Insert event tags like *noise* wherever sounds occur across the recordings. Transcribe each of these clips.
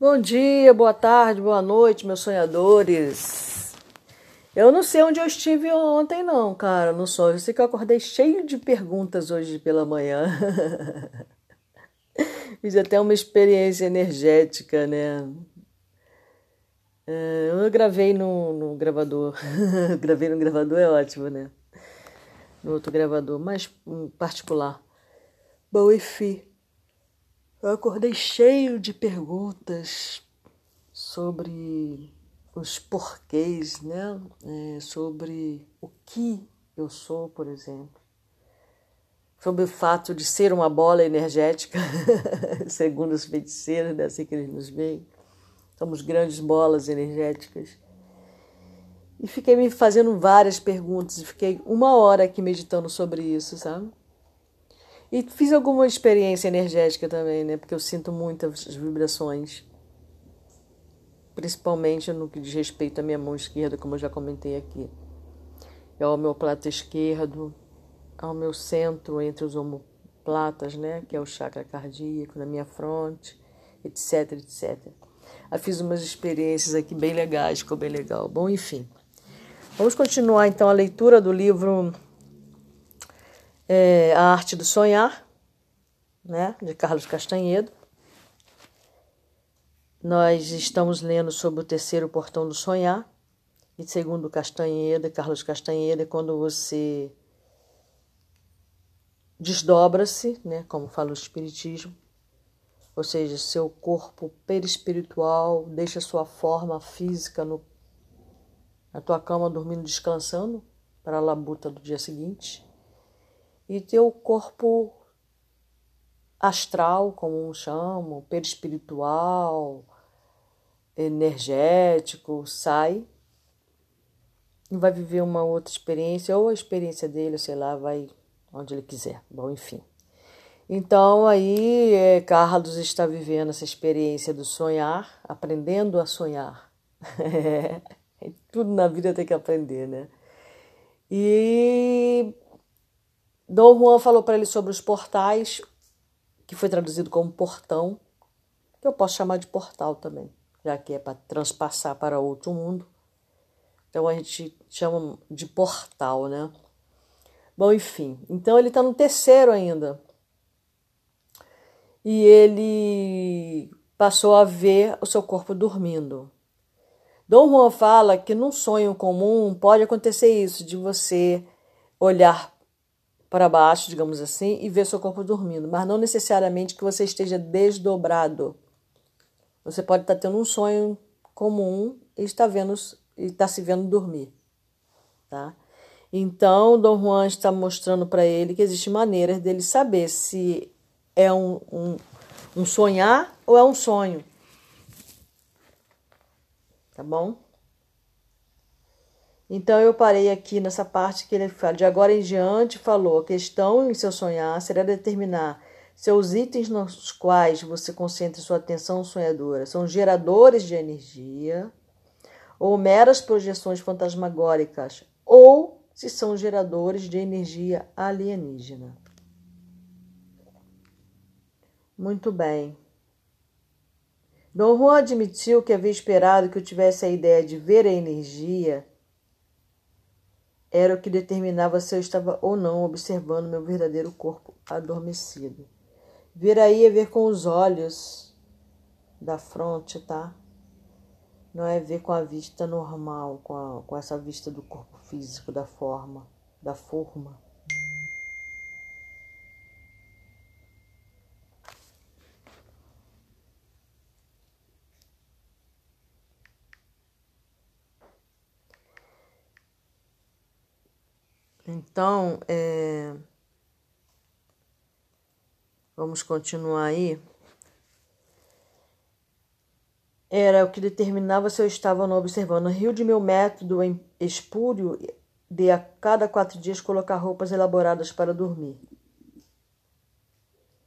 Bom dia, boa tarde, boa noite, meus sonhadores. Eu não sei onde eu estive ontem, não, cara, no sonho. Eu sei que eu acordei cheio de perguntas hoje pela manhã. *laughs* Fiz até uma experiência energética, né? É, eu gravei no, no gravador. *laughs* gravei no gravador é ótimo, né? No outro gravador, mais particular. Bom, enfim. Eu acordei cheio de perguntas sobre os porquês, né? É, sobre o que eu sou, por exemplo. Sobre o fato de ser uma bola energética, *laughs* segundo os feiticeiros, né? assim que eles nos veem. Somos grandes bolas energéticas. E fiquei me fazendo várias perguntas, fiquei uma hora aqui meditando sobre isso, sabe? E fiz alguma experiência energética também, né? Porque eu sinto muitas vibrações. Principalmente no que diz respeito à minha mão esquerda, como eu já comentei aqui. É ao meu plato esquerdo, ao meu centro entre os omoplatas, né? Que é o chakra cardíaco, na minha fronte, etc, etc. Eu fiz umas experiências aqui bem legais, ficou bem legal. Bom, enfim. Vamos continuar então a leitura do livro é, A Arte do Sonhar, né, de Carlos Castanhedo. Nós estamos lendo sobre o terceiro portão do sonhar. E segundo Castanhedo, Carlos Castanhedo, é quando você desdobra-se, né, como fala o Espiritismo, ou seja, seu corpo perispiritual deixa sua forma física no, na tua cama dormindo, descansando para a labuta do dia seguinte e teu corpo astral, como um chamo, perispiritual, energético, sai e vai viver uma outra experiência, ou a experiência dele, sei lá, vai onde ele quiser. Bom, enfim. Então, aí, é, Carlos está vivendo essa experiência do sonhar, aprendendo a sonhar. *laughs* Tudo na vida tem que aprender, né? E Dom Juan falou para ele sobre os portais, que foi traduzido como portão, que eu posso chamar de portal também, já que é para transpassar para outro mundo. Então a gente chama de portal, né? Bom, enfim. Então ele está no terceiro ainda. E ele passou a ver o seu corpo dormindo. Dom Juan fala que num sonho comum pode acontecer isso, de você olhar para baixo, digamos assim, e ver seu corpo dormindo, mas não necessariamente que você esteja desdobrado. Você pode estar tendo um sonho comum e está vendo e está se vendo dormir, tá? Então, Dom Juan está mostrando para ele que existem maneiras dele saber se é um, um, um sonhar ou é um sonho. Tá bom? Então eu parei aqui nessa parte que ele fala, de agora em diante falou, a questão em seu sonhar será determinar se os itens nos quais você concentra sua atenção sonhadora são geradores de energia ou meras projeções fantasmagóricas ou se são geradores de energia alienígena. Muito bem. Dom Juan admitiu que havia esperado que eu tivesse a ideia de ver a energia era o que determinava se eu estava ou não observando meu verdadeiro corpo adormecido. Ver aí é ver com os olhos da fronte, tá? Não é ver com a vista normal, com, a, com essa vista do corpo físico, da forma, da forma. Então, é... vamos continuar aí. Era o que determinava se eu estava ou não observando. Rio de meu método espúrio de a cada quatro dias colocar roupas elaboradas para dormir.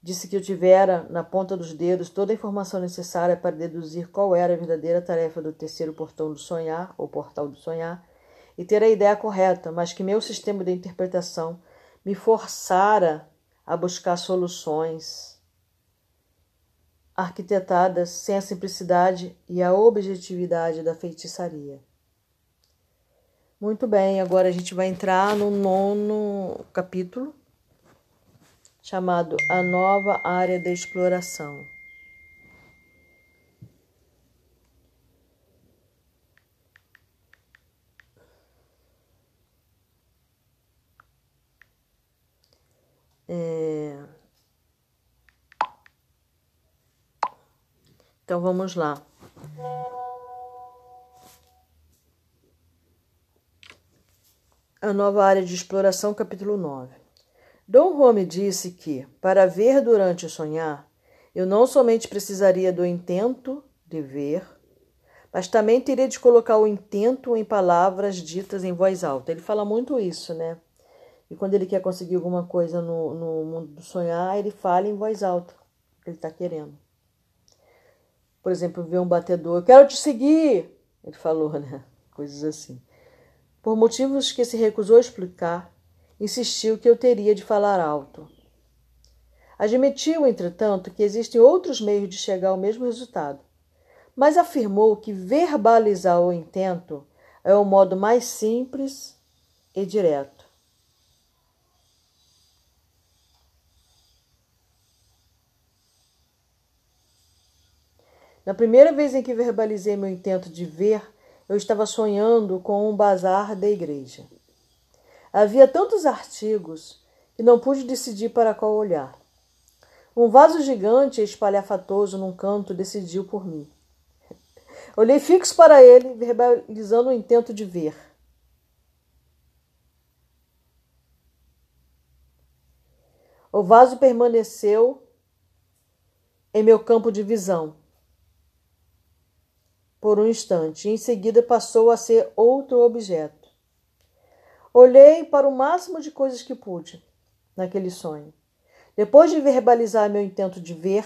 Disse que eu tivera na ponta dos dedos toda a informação necessária para deduzir qual era a verdadeira tarefa do terceiro portão do sonhar, ou portal do sonhar, e ter a ideia correta, mas que meu sistema de interpretação me forçara a buscar soluções arquitetadas sem a simplicidade e a objetividade da feitiçaria. Muito bem, agora a gente vai entrar no nono capítulo, chamado A Nova Área de Exploração. É... Então vamos lá. A nova área de exploração, capítulo 9. Dom Juan me disse que, para ver durante o sonhar, eu não somente precisaria do intento de ver, mas também teria de colocar o intento em palavras ditas em voz alta. Ele fala muito isso, né? E quando ele quer conseguir alguma coisa no, no mundo do sonhar, ele fala em voz alta que ele está querendo. Por exemplo, ver um batedor, eu quero te seguir, ele falou, né? *laughs* Coisas assim. Por motivos que se recusou a explicar, insistiu que eu teria de falar alto. Admitiu, entretanto, que existem outros meios de chegar ao mesmo resultado, mas afirmou que verbalizar o intento é o modo mais simples e direto. Na primeira vez em que verbalizei meu intento de ver, eu estava sonhando com um bazar da igreja. Havia tantos artigos que não pude decidir para qual olhar. Um vaso gigante e espalhafatoso num canto decidiu por mim. *laughs* Olhei fixo para ele, verbalizando o intento de ver. O vaso permaneceu em meu campo de visão por um instante, em seguida passou a ser outro objeto. Olhei para o máximo de coisas que pude naquele sonho. Depois de verbalizar meu intento de ver,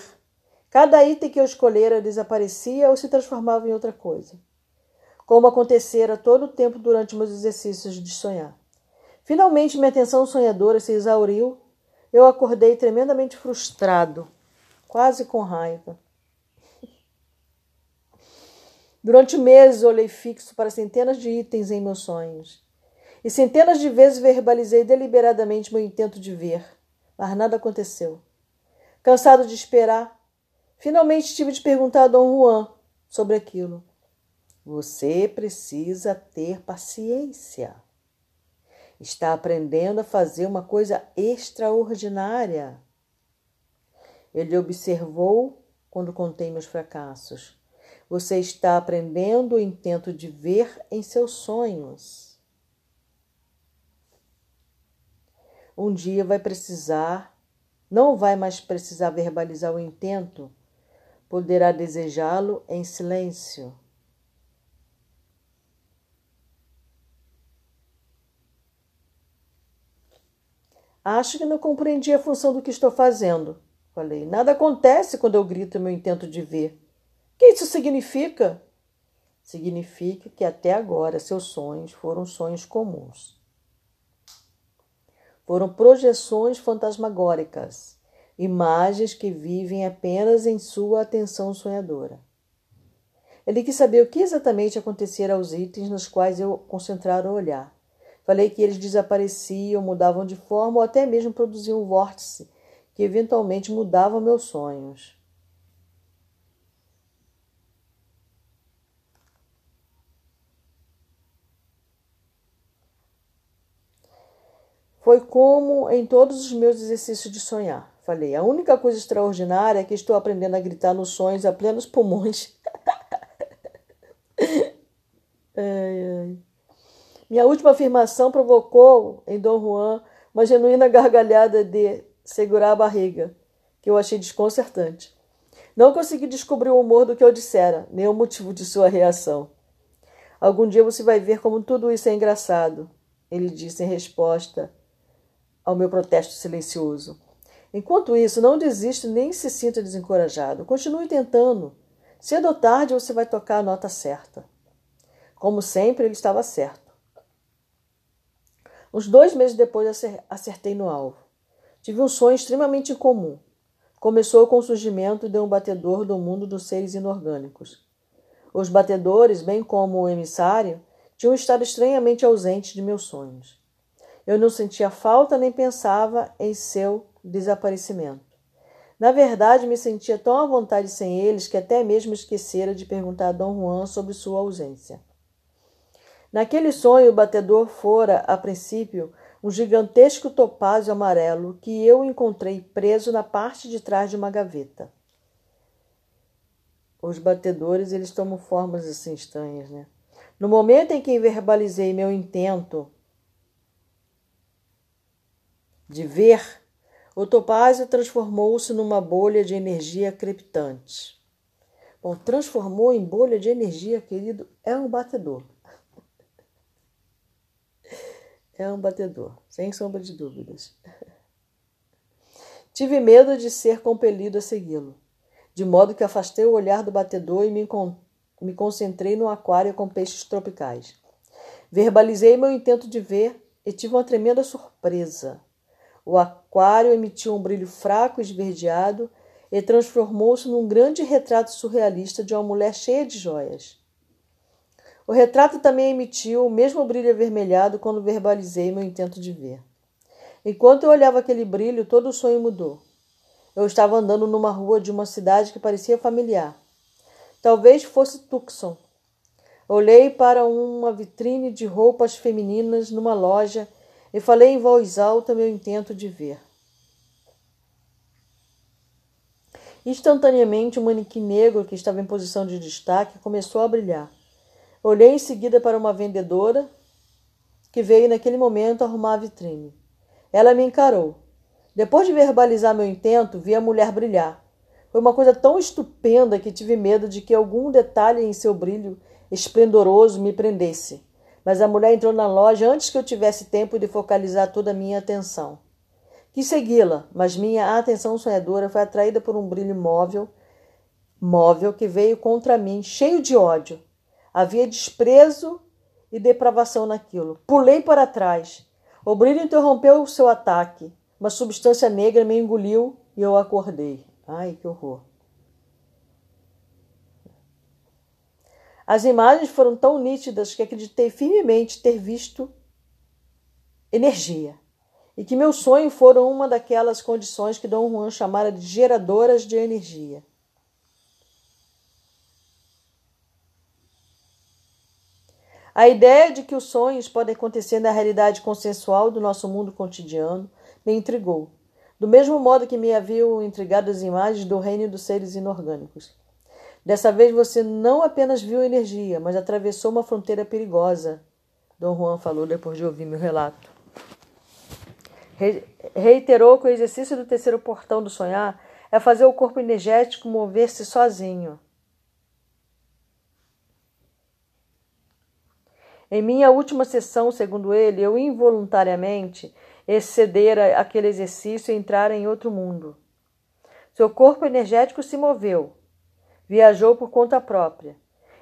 cada item que eu escolhera desaparecia ou se transformava em outra coisa, como acontecera todo o tempo durante meus exercícios de sonhar. Finalmente, minha atenção sonhadora se exauriu. Eu acordei tremendamente frustrado, quase com raiva. Durante meses olhei fixo para centenas de itens em meus sonhos. E centenas de vezes verbalizei deliberadamente meu intento de ver, mas nada aconteceu. Cansado de esperar, finalmente tive de perguntar a Dom Juan sobre aquilo. Você precisa ter paciência. Está aprendendo a fazer uma coisa extraordinária. Ele observou quando contei meus fracassos. Você está aprendendo o intento de ver em seus sonhos. Um dia vai precisar, não vai mais precisar verbalizar o intento, poderá desejá-lo em silêncio. Acho que não compreendi a função do que estou fazendo. Falei, nada acontece quando eu grito meu intento de ver que isso significa? Significa que até agora seus sonhos foram sonhos comuns. Foram projeções fantasmagóricas, imagens que vivem apenas em sua atenção sonhadora. Ele quis saber o que exatamente acontecia aos itens nos quais eu concentrara o olhar. Falei que eles desapareciam, mudavam de forma ou até mesmo produziam um vórtice que eventualmente mudava meus sonhos. Foi como em todos os meus exercícios de sonhar. Falei, a única coisa extraordinária é que estou aprendendo a gritar nos sonhos a plenos pulmões. *laughs* ai, ai. Minha última afirmação provocou em Dom Juan uma genuína gargalhada de segurar a barriga, que eu achei desconcertante. Não consegui descobrir o humor do que eu dissera, nem o motivo de sua reação. Algum dia você vai ver como tudo isso é engraçado, ele disse em resposta ao meu protesto silencioso. Enquanto isso, não desiste nem se sinta desencorajado. Continue tentando. Cedo ou tarde você vai tocar a nota certa. Como sempre, ele estava certo. Uns dois meses depois, acertei no alvo. Tive um sonho extremamente incomum. começou com o surgimento de um batedor do mundo dos seres inorgânicos. Os batedores, bem como o emissário, tinham estado estranhamente ausentes de meus sonhos. Eu não sentia falta nem pensava em seu desaparecimento. Na verdade, me sentia tão à vontade sem eles que até mesmo esquecera de perguntar a Dom Juan sobre sua ausência. Naquele sonho, o batedor fora, a princípio, um gigantesco topázio amarelo que eu encontrei preso na parte de trás de uma gaveta. Os batedores, eles tomam formas assim estranhas, né? No momento em que verbalizei meu intento de ver, o topázio transformou-se numa bolha de energia crepitante. Bom, transformou em bolha de energia, querido, é um batedor. *laughs* É um batedor, sem sombra de dúvidas. *laughs* Tive medo de ser compelido a segui-lo, de modo que afastei o olhar do batedor e me, me concentrei no aquário com peixes tropicais. Verbalizei meu intento de ver e tive uma tremenda surpresa. O aquário emitiu um brilho fraco e esverdeado e transformou-se num grande retrato surrealista de uma mulher cheia de joias. O retrato também emitiu o mesmo brilho avermelhado quando verbalizei meu intento de ver. Enquanto eu olhava aquele brilho, todo o sonho mudou. Eu estava andando numa rua de uma cidade que parecia familiar. Talvez fosse Tucson. Olhei para uma vitrine de roupas femininas numa loja e falei em voz alta meu intento de ver. Instantaneamente, o manequim negro que estava em posição de destaque começou a brilhar. Olhei em seguida para uma vendedora que veio naquele momento arrumar a vitrine. Ela me encarou. Depois de verbalizar meu intento, vi a mulher brilhar. Foi uma coisa tão estupenda que tive medo de que algum detalhe em seu brilho esplendoroso me prendesse. Mas a mulher entrou na loja antes que eu tivesse tempo de focalizar toda a minha atenção. Quis segui-la, mas minha atenção sonhadora foi atraída por um brilho móvel, móvel que veio contra mim, cheio de ódio. Havia desprezo e depravação naquilo. Pulei para trás. O brilho interrompeu o seu ataque. Uma substância negra me engoliu e eu acordei. Ai, que horror. As imagens foram tão nítidas que acreditei firmemente ter visto energia e que meu sonho foram uma daquelas condições que Dom Juan chamara de geradoras de energia. A ideia de que os sonhos podem acontecer na realidade consensual do nosso mundo cotidiano me intrigou, do mesmo modo que me haviam intrigado as imagens do reino dos seres inorgânicos. Dessa vez você não apenas viu energia, mas atravessou uma fronteira perigosa, Dom Juan falou depois de ouvir meu relato. Re reiterou que o exercício do terceiro portão do sonhar é fazer o corpo energético mover-se sozinho Em minha última sessão, segundo ele, eu involuntariamente excedera aquele exercício e entrara em outro mundo. Seu corpo energético se moveu, viajou por conta própria.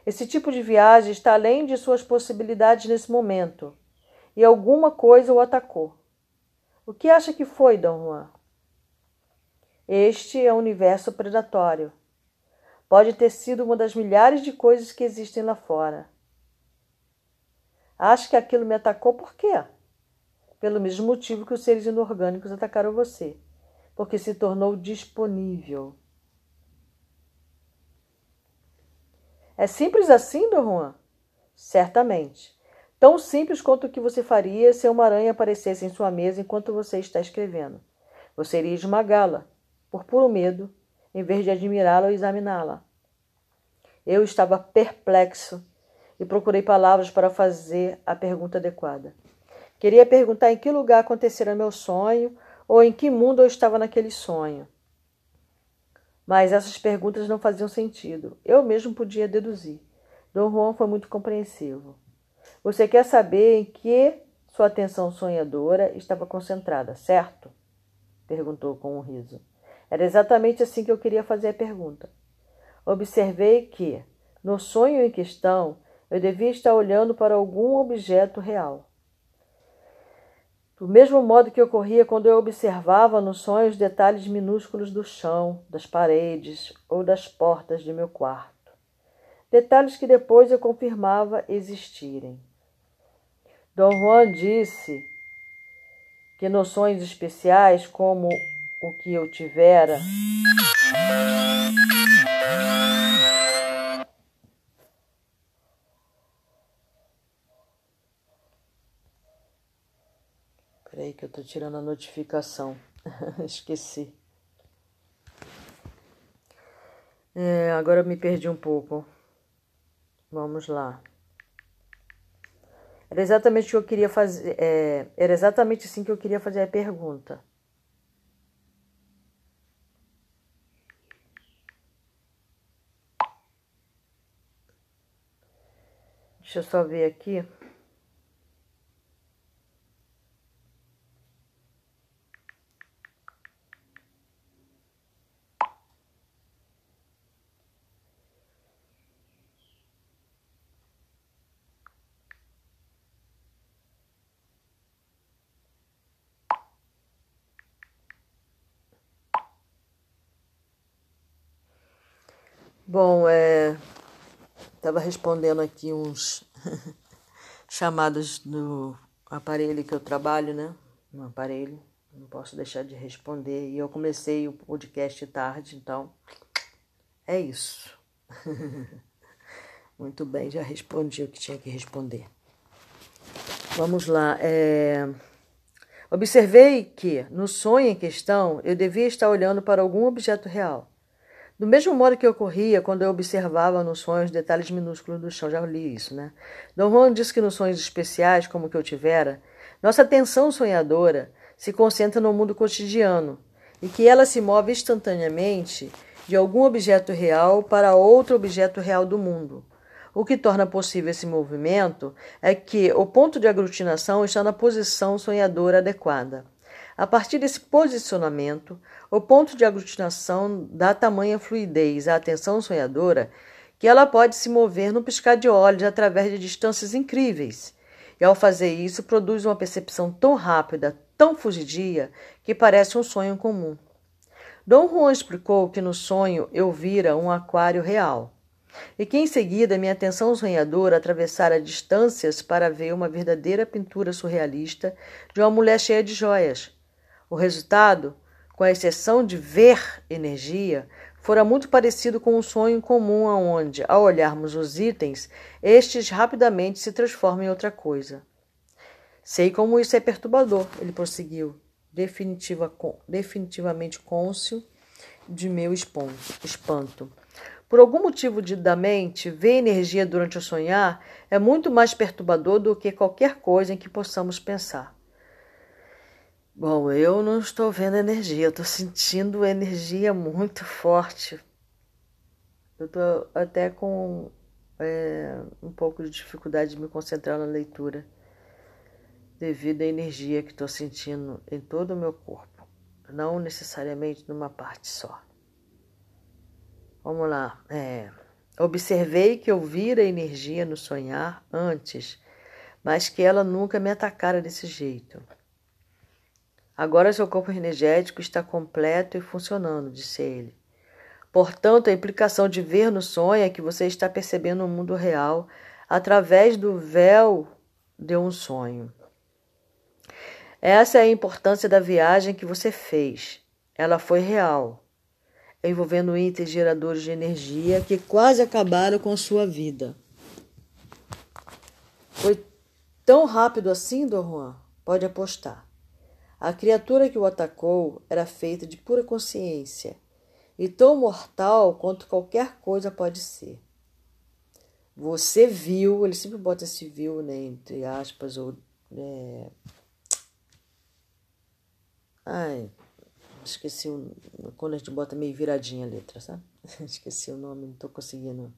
Esse tipo de viagem está além de suas possibilidades nesse momento, e alguma coisa o atacou. O que acha que foi, Dom Juan? Este é o universo predatório. Pode ter sido uma das milhares de coisas que existem lá fora. Acho que aquilo me atacou por quê? Pelo mesmo motivo que os seres inorgânicos atacaram você, porque se tornou disponível. É simples assim, Dom Juan? Certamente. Tão simples quanto o que você faria se uma aranha aparecesse em sua mesa enquanto você está escrevendo. Você iria esmagá-la, por puro medo, em vez de admirá-la ou examiná-la. Eu estava perplexo e procurei palavras para fazer a pergunta adequada. Queria perguntar em que lugar acontecera meu sonho ou em que mundo eu estava naquele sonho. Mas essas perguntas não faziam sentido. Eu mesmo podia deduzir. Dom Juan foi muito compreensivo. Você quer saber em que sua atenção sonhadora estava concentrada, certo? perguntou com um riso. Era exatamente assim que eu queria fazer a pergunta. Observei que, no sonho em questão, eu devia estar olhando para algum objeto real. Do mesmo modo que ocorria quando eu observava nos sonhos detalhes minúsculos do chão, das paredes ou das portas de meu quarto. Detalhes que depois eu confirmava existirem. Dom Juan disse que noções especiais, como o que eu tivera, Peraí que eu tô tirando a notificação. *laughs* Esqueci. É, agora me perdi um pouco. Vamos lá. Era exatamente o que eu queria fazer. É, era exatamente assim que eu queria fazer a pergunta. Deixa eu só ver aqui. Bom, é, estava respondendo aqui uns *laughs* chamados no aparelho que eu trabalho, né? No aparelho, não posso deixar de responder. E eu comecei o podcast tarde, então é isso. *laughs* Muito bem, já respondi o que tinha que responder. Vamos lá. É... Observei que, no sonho em questão, eu devia estar olhando para algum objeto real. Do mesmo modo que ocorria quando eu observava nos sonhos detalhes minúsculos do chão, já li isso, né? Dom Juan disse que nos sonhos especiais, como que eu tivera, nossa atenção sonhadora se concentra no mundo cotidiano e que ela se move instantaneamente de algum objeto real para outro objeto real do mundo. O que torna possível esse movimento é que o ponto de aglutinação está na posição sonhadora adequada. A partir desse posicionamento, o ponto de aglutinação dá tamanha fluidez à atenção sonhadora que ela pode se mover no piscar de olhos através de distâncias incríveis. E ao fazer isso, produz uma percepção tão rápida, tão fugidia, que parece um sonho comum. Dom Juan explicou que no sonho eu vira um aquário real e que em seguida minha atenção sonhadora atravessara distâncias para ver uma verdadeira pintura surrealista de uma mulher cheia de joias, o resultado, com a exceção de ver energia, fora muito parecido com um sonho comum aonde, ao olharmos os itens, estes rapidamente se transformam em outra coisa. Sei como isso é perturbador, ele prosseguiu, definitiva, definitivamente cônscio de meu espanto. Por algum motivo de, da mente, ver energia durante o sonhar é muito mais perturbador do que qualquer coisa em que possamos pensar. Bom, eu não estou vendo energia, eu estou sentindo energia muito forte. Eu estou até com é, um pouco de dificuldade de me concentrar na leitura, devido à energia que estou sentindo em todo o meu corpo, não necessariamente numa parte só. Vamos lá. É, observei que eu vira energia no sonhar antes, mas que ela nunca me atacara desse jeito. Agora seu corpo energético está completo e funcionando, disse ele. Portanto, a implicação de ver no sonho é que você está percebendo o mundo real através do véu de um sonho. Essa é a importância da viagem que você fez. Ela foi real, envolvendo itens geradores de energia que quase acabaram com sua vida. Foi tão rápido assim, Dom Juan? Pode apostar. A criatura que o atacou era feita de pura consciência e tão mortal quanto qualquer coisa pode ser. Você viu, ele sempre bota esse viu, né, entre aspas, ou. É... Ai, esqueci o, quando a gente bota meio viradinha a letra, sabe? *laughs* esqueci o nome, não estou conseguindo.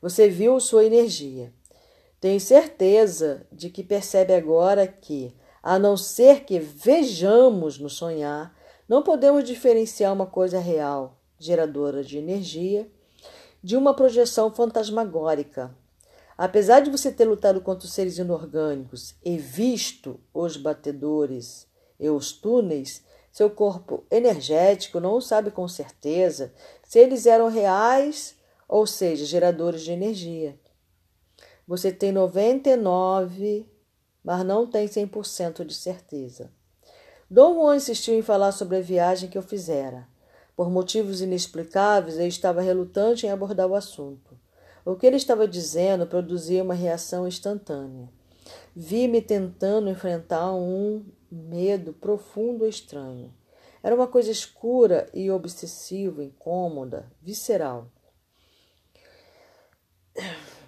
Você viu sua energia. Tenho certeza de que percebe agora que a não ser que vejamos no sonhar, não podemos diferenciar uma coisa real, geradora de energia, de uma projeção fantasmagórica. Apesar de você ter lutado contra os seres inorgânicos e visto os batedores e os túneis, seu corpo energético não sabe com certeza se eles eram reais, ou seja, geradores de energia. Você tem 99, mas não tem 100% de certeza. Dom Juan insistiu em falar sobre a viagem que eu fizera. Por motivos inexplicáveis, eu estava relutante em abordar o assunto. O que ele estava dizendo produzia uma reação instantânea. Vi-me tentando enfrentar um medo profundo e estranho. Era uma coisa escura e obsessiva, incômoda, visceral.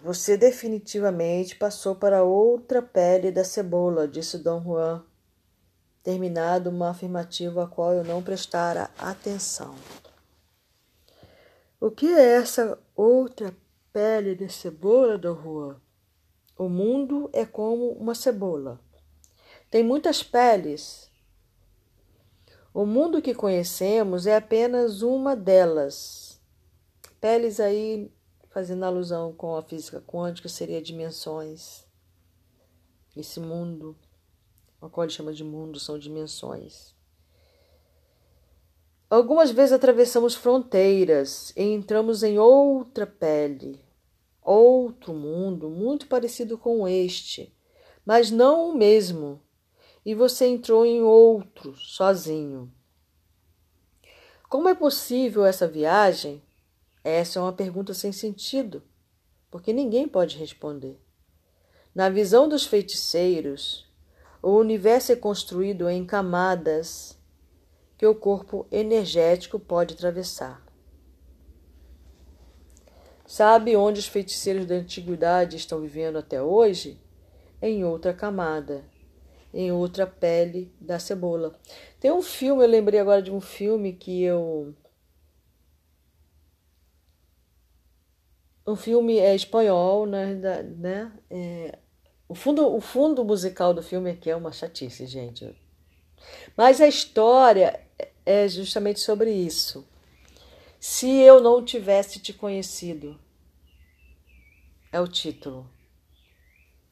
Você definitivamente passou para outra pele da cebola, disse Dom Juan, terminado uma afirmativa a qual eu não prestara atenção. O que é essa outra pele de cebola, Dom Juan? O mundo é como uma cebola. Tem muitas peles. O mundo que conhecemos é apenas uma delas. Peles aí fazendo alusão com a física quântica, seria dimensões. Esse mundo, o qual ele chama de mundo, são dimensões. Algumas vezes atravessamos fronteiras e entramos em outra pele, outro mundo muito parecido com este, mas não o mesmo. E você entrou em outro, sozinho. Como é possível essa viagem essa é uma pergunta sem sentido, porque ninguém pode responder. Na visão dos feiticeiros, o universo é construído em camadas que o corpo energético pode atravessar. Sabe onde os feiticeiros da antiguidade estão vivendo até hoje? Em outra camada, em outra pele da cebola. Tem um filme, eu lembrei agora de um filme que eu um filme é espanhol, né? né é, o, fundo, o fundo musical do filme aqui é uma chatice, gente. Mas a história é justamente sobre isso. Se eu não tivesse te conhecido, é o título.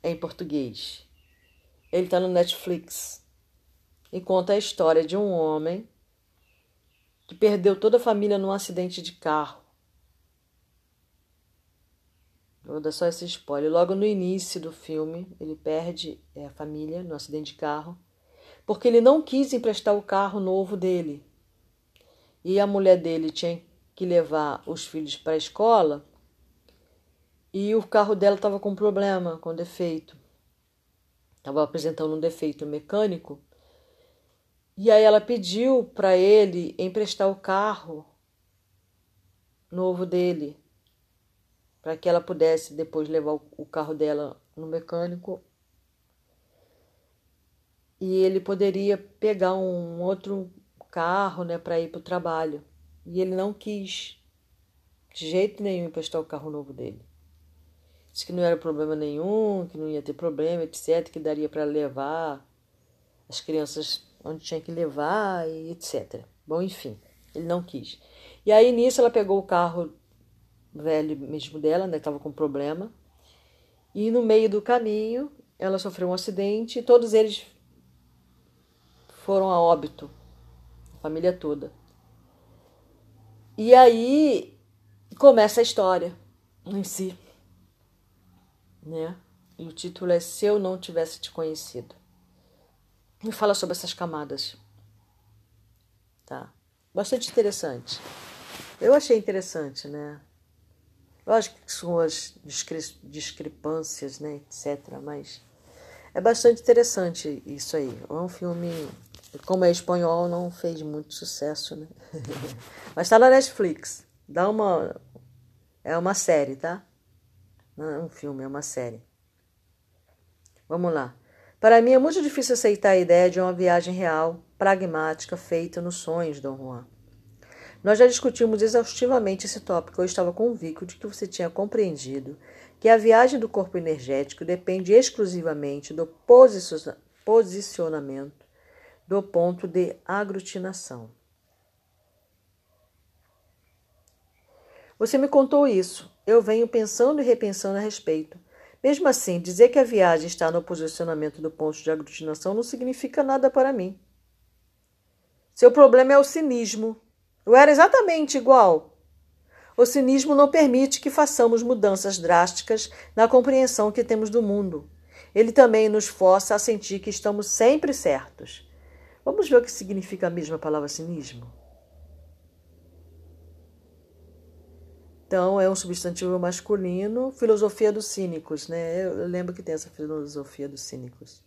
É em português. Ele está no Netflix e conta a história de um homem que perdeu toda a família num acidente de carro Vou dar só esse spoiler. Logo no início do filme, ele perde é, a família no acidente de carro, porque ele não quis emprestar o carro novo dele. E a mulher dele tinha que levar os filhos para a escola e o carro dela estava com problema, com defeito. Estava apresentando um defeito mecânico. E aí ela pediu para ele emprestar o carro novo dele para que ela pudesse depois levar o carro dela no mecânico e ele poderia pegar um outro carro né, para ir para o trabalho. E ele não quis, de jeito nenhum, emprestar o carro novo dele. Disse que não era problema nenhum, que não ia ter problema, etc., que daria para levar as crianças onde tinha que levar e etc. Bom, enfim, ele não quis. E aí nisso ela pegou o carro velho mesmo dela, né? Estava com problema. E no meio do caminho, ela sofreu um acidente e todos eles foram a óbito, a família toda. E aí começa a história em si, né? E o título é Se Eu Não Tivesse Te Conhecido. E fala sobre essas camadas. Tá? Bastante interessante. Eu achei interessante, né? Lógico que são as discre discrepâncias, né, etc. Mas é bastante interessante isso aí. É um filme, como é espanhol, não fez muito sucesso, né? *laughs* Mas está na Netflix. Dá uma. É uma série, tá? Não é um filme, é uma série. Vamos lá. Para mim é muito difícil aceitar a ideia de uma viagem real, pragmática, feita nos sonhos, Dom Juan. Nós já discutimos exaustivamente esse tópico. Eu estava convicto de que você tinha compreendido que a viagem do corpo energético depende exclusivamente do posicionamento do ponto de aglutinação. Você me contou isso. Eu venho pensando e repensando a respeito. Mesmo assim, dizer que a viagem está no posicionamento do ponto de aglutinação não significa nada para mim. Seu problema é o cinismo. Eu era exatamente igual. O cinismo não permite que façamos mudanças drásticas na compreensão que temos do mundo. Ele também nos força a sentir que estamos sempre certos. Vamos ver o que significa a mesma palavra cinismo? Então, é um substantivo masculino, filosofia dos cínicos, né? Eu lembro que tem essa filosofia dos cínicos.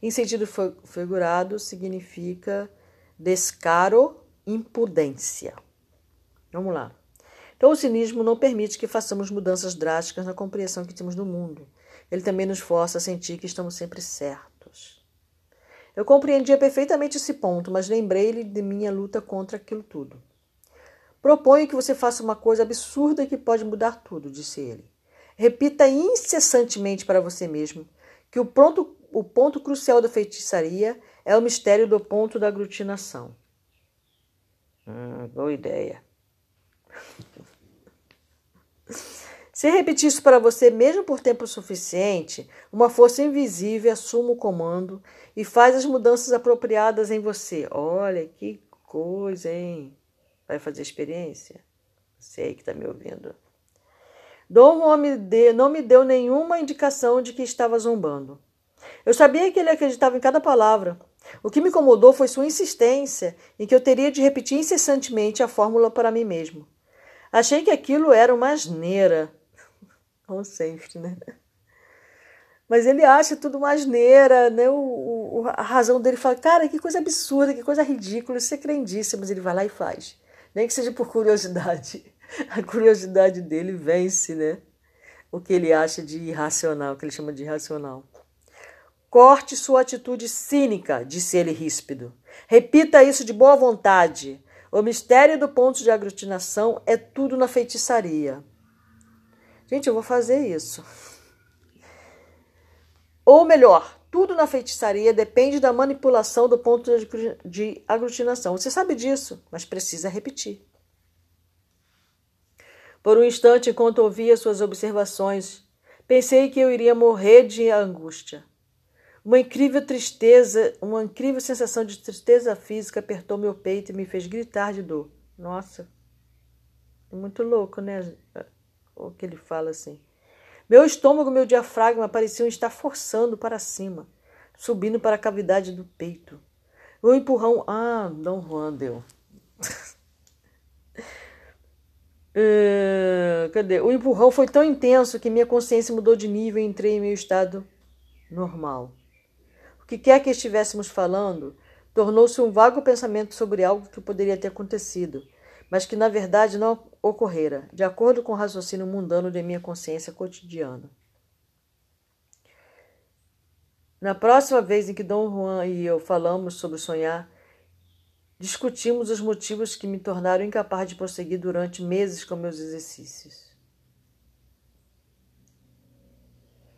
Em sentido figurado, significa descaro, impudência. Vamos lá. Então, o cinismo não permite que façamos mudanças drásticas na compreensão que temos do mundo. Ele também nos força a sentir que estamos sempre certos. Eu compreendia perfeitamente esse ponto, mas lembrei-lhe de minha luta contra aquilo tudo. Proponho que você faça uma coisa absurda que pode mudar tudo, disse ele. Repita incessantemente para você mesmo que o, pronto, o ponto crucial da feitiçaria é o mistério do ponto da aglutinação. Hum, boa ideia. Se repetir isso para você, mesmo por tempo suficiente, uma força invisível assume o comando e faz as mudanças apropriadas em você. Olha que coisa, hein? Vai fazer experiência? Sei que está me ouvindo. Dom não me deu nenhuma indicação de que estava zombando. Eu sabia que ele acreditava em cada palavra. O que me incomodou foi sua insistência em que eu teria de repetir incessantemente a fórmula para mim mesmo. Achei que aquilo era uma asneira. *laughs* Como sempre, né? Mas ele acha tudo uma asneira, né? O, o, a razão dele fala, cara, que coisa absurda, que coisa ridícula, isso é crendice, mas ele vai lá e faz nem que seja por curiosidade. *laughs* A curiosidade dele vence, né? O que ele acha de irracional, o que ele chama de irracional. Corte sua atitude cínica, disse ele ríspido. Repita isso de boa vontade. O mistério do ponto de aglutinação é tudo na feitiçaria. Gente, eu vou fazer isso. Ou melhor, tudo na feitiçaria depende da manipulação do ponto de aglutinação. Você sabe disso, mas precisa repetir. Por um instante, enquanto ouvia suas observações, pensei que eu iria morrer de angústia. Uma incrível tristeza, uma incrível sensação de tristeza física apertou meu peito e me fez gritar de dor. Nossa, é muito louco, né? O que ele fala assim. Meu estômago meu diafragma pareciam estar forçando para cima, subindo para a cavidade do peito. O empurrão. Ah, Dom Juan deu. uh, *laughs* cadê? O empurrão foi tão intenso que minha consciência mudou de nível e entrei em meu estado normal. Que quer que estivéssemos falando tornou-se um vago pensamento sobre algo que poderia ter acontecido mas que na verdade não ocorrera, de acordo com o raciocínio mundano de minha consciência cotidiana. Na próxima vez em que Dom Juan e eu falamos sobre sonhar, discutimos os motivos que me tornaram incapaz de prosseguir durante meses com meus exercícios.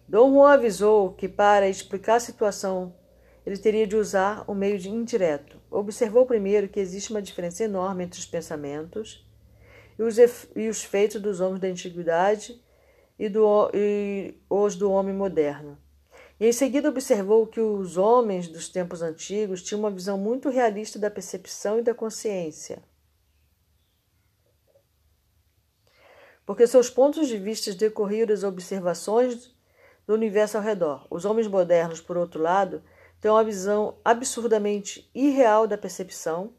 Dom Juan avisou que, para explicar a situação ele teria de usar o meio indireto. Observou primeiro que existe uma diferença enorme entre os pensamentos e os, e os feitos dos homens da antiguidade e, do, e os do homem moderno. E em seguida observou que os homens dos tempos antigos tinham uma visão muito realista da percepção e da consciência. Porque seus pontos de vista decorriam das observações do universo ao redor. Os homens modernos, por outro lado, tem uma visão absurdamente irreal da percepção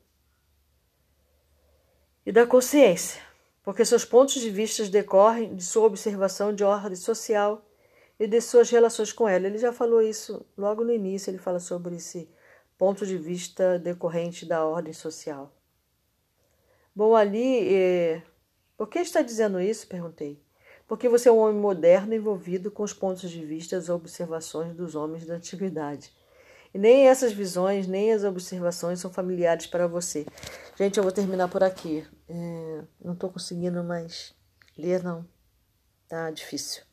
e da consciência, porque seus pontos de vista decorrem de sua observação de ordem social e de suas relações com ela. Ele já falou isso logo no início, ele fala sobre esse ponto de vista decorrente da ordem social. Bom, ali, eh, por que está dizendo isso? Perguntei. Porque você é um homem moderno envolvido com os pontos de vista e observações dos homens da antiguidade. Nem essas visões, nem as observações são familiares para você. Gente, eu vou terminar por aqui. É, não estou conseguindo mais ler, não. Tá difícil.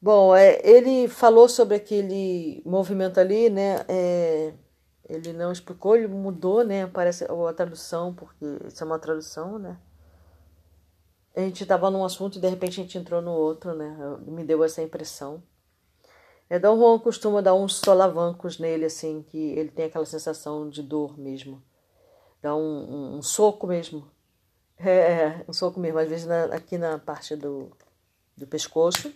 Bom, é, ele falou sobre aquele movimento ali, né? É, ele não explicou, ele mudou, né? Parece a tradução, porque isso é uma tradução, né? a gente estava num assunto e de repente a gente entrou no outro, né? Me deu essa impressão. É, Dom Juan costuma dar uns solavancos nele, assim, que ele tem aquela sensação de dor mesmo. Dá um, um, um soco mesmo. *laughs* É, é, um soco mesmo. Às vezes na, aqui na parte do, do pescoço,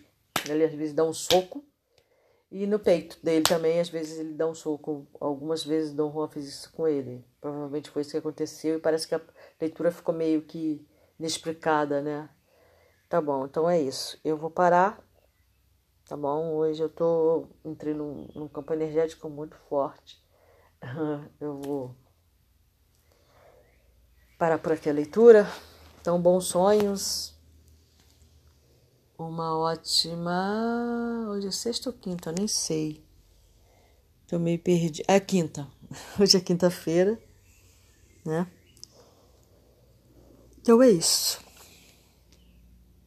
ele às vezes dá um soco. E no peito dele também, às vezes ele dá um soco. Algumas vezes Dom Juan fez isso com ele. Provavelmente foi isso que aconteceu e parece que a leitura ficou meio que inexplicada, né? Tá bom, então é isso. Eu vou parar tá bom? Hoje eu tô entrei num, num campo energético muito forte. *laughs* Eu vou parar por aqui a leitura. Então, bons sonhos. Uma ótima. Hoje é sexta ou quinta? Eu nem sei. Tô meio perdi. É quinta. *laughs* Hoje é quinta-feira, né? Então é isso.